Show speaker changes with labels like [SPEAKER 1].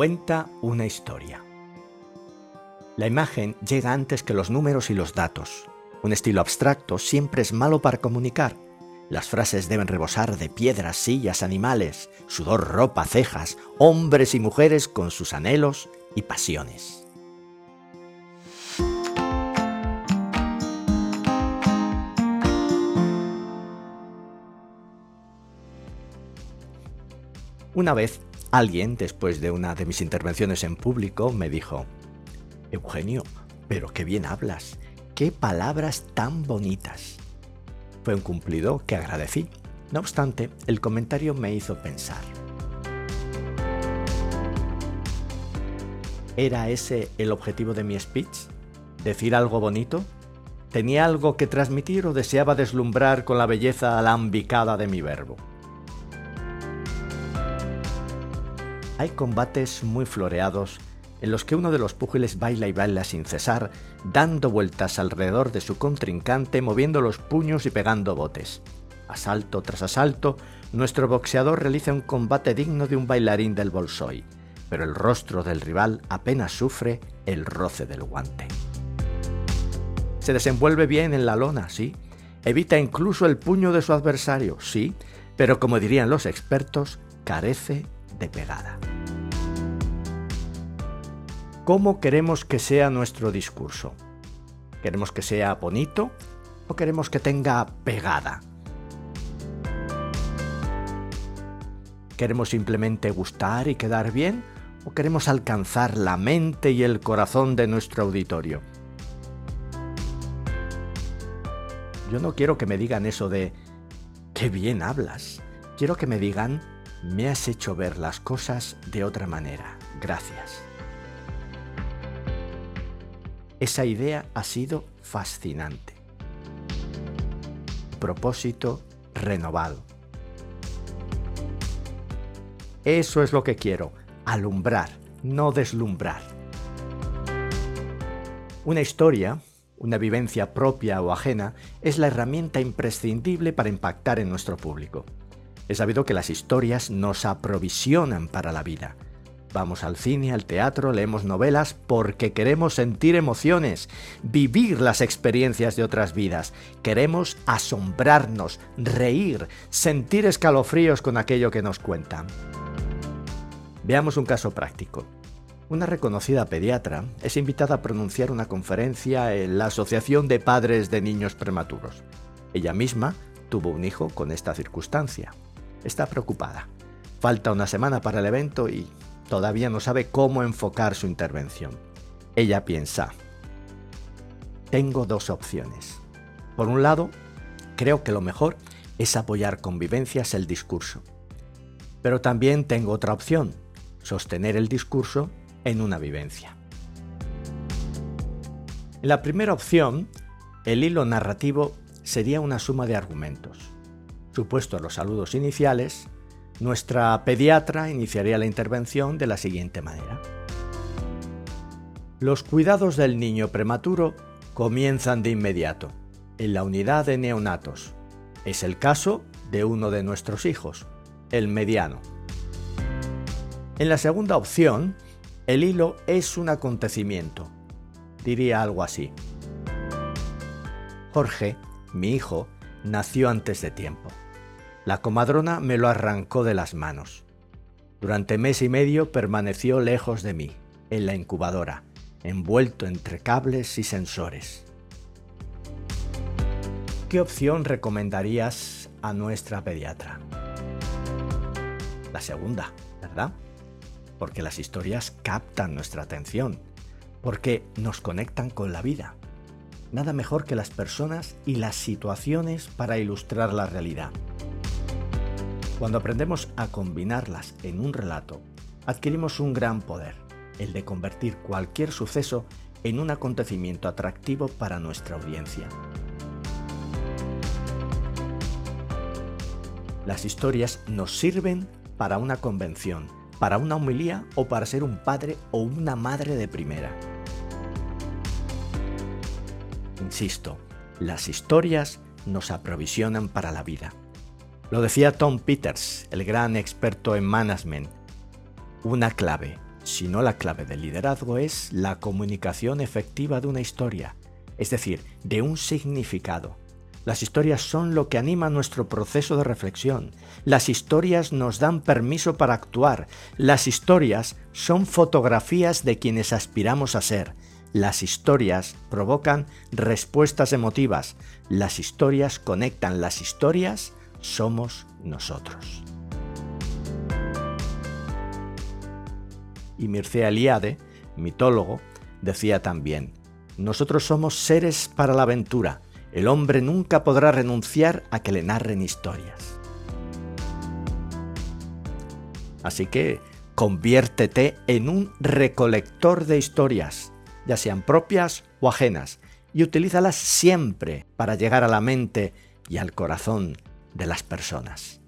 [SPEAKER 1] Cuenta una historia. La imagen llega antes que los números y los datos. Un estilo abstracto siempre es malo para comunicar. Las frases deben rebosar de piedras, sillas, animales, sudor, ropa, cejas, hombres y mujeres con sus anhelos y pasiones. Una vez, alguien, después de una de mis intervenciones en público, me dijo, Eugenio, pero qué bien hablas, qué palabras tan bonitas. Fue un cumplido que agradecí. No obstante, el comentario me hizo pensar. ¿Era ese el objetivo de mi speech? ¿Decir algo bonito? ¿Tenía algo que transmitir o deseaba deslumbrar con la belleza alambicada de mi verbo? Hay combates muy floreados en los que uno de los púgiles baila y baila sin cesar, dando vueltas alrededor de su contrincante, moviendo los puños y pegando botes. Asalto tras asalto, nuestro boxeador realiza un combate digno de un bailarín del bolsoy, pero el rostro del rival apenas sufre el roce del guante. Se desenvuelve bien en la lona, sí. Evita incluso el puño de su adversario, sí, pero como dirían los expertos, carece de pegada. ¿Cómo queremos que sea nuestro discurso? ¿Queremos que sea bonito o queremos que tenga pegada? ¿Queremos simplemente gustar y quedar bien o queremos alcanzar la mente y el corazón de nuestro auditorio? Yo no quiero que me digan eso de qué bien hablas. Quiero que me digan me has hecho ver las cosas de otra manera. Gracias. Esa idea ha sido fascinante. Propósito renovado. Eso es lo que quiero, alumbrar, no deslumbrar. Una historia, una vivencia propia o ajena, es la herramienta imprescindible para impactar en nuestro público. He sabido que las historias nos aprovisionan para la vida Vamos al cine, al teatro, leemos novelas porque queremos sentir emociones, vivir las experiencias de otras vidas. Queremos asombrarnos, reír, sentir escalofríos con aquello que nos cuentan. Veamos un caso práctico. Una reconocida pediatra es invitada a pronunciar una conferencia en la Asociación de Padres de Niños Prematuros. Ella misma tuvo un hijo con esta circunstancia. Está preocupada. Falta una semana para el evento y todavía no sabe cómo enfocar su intervención. Ella piensa, tengo dos opciones. Por un lado, creo que lo mejor es apoyar con vivencias el discurso. Pero también tengo otra opción, sostener el discurso en una vivencia. En la primera opción, el hilo narrativo sería una suma de argumentos. Supuestos los saludos iniciales, nuestra pediatra iniciaría la intervención de la siguiente manera. Los cuidados del niño prematuro comienzan de inmediato, en la unidad de neonatos. Es el caso de uno de nuestros hijos, el mediano. En la segunda opción, el hilo es un acontecimiento. Diría algo así. Jorge, mi hijo, nació antes de tiempo. La comadrona me lo arrancó de las manos. Durante mes y medio permaneció lejos de mí, en la incubadora, envuelto entre cables y sensores. ¿Qué opción recomendarías a nuestra pediatra? La segunda, ¿verdad? Porque las historias captan nuestra atención, porque nos conectan con la vida. Nada mejor que las personas y las situaciones para ilustrar la realidad. Cuando aprendemos a combinarlas en un relato, adquirimos un gran poder, el de convertir cualquier suceso en un acontecimiento atractivo para nuestra audiencia. Las historias nos sirven para una convención, para una humilía o para ser un padre o una madre de primera. Insisto, las historias nos aprovisionan para la vida. Lo decía Tom Peters, el gran experto en management. Una clave, sino la clave del liderazgo es la comunicación efectiva de una historia, es decir, de un significado. Las historias son lo que anima nuestro proceso de reflexión. Las historias nos dan permiso para actuar. Las historias son fotografías de quienes aspiramos a ser. Las historias provocan respuestas emotivas. Las historias conectan. Las historias somos nosotros. Y Mircea Eliade, mitólogo, decía también, nosotros somos seres para la aventura. El hombre nunca podrá renunciar a que le narren historias. Así que conviértete en un recolector de historias, ya sean propias o ajenas, y utilízalas siempre para llegar a la mente y al corazón de las personas.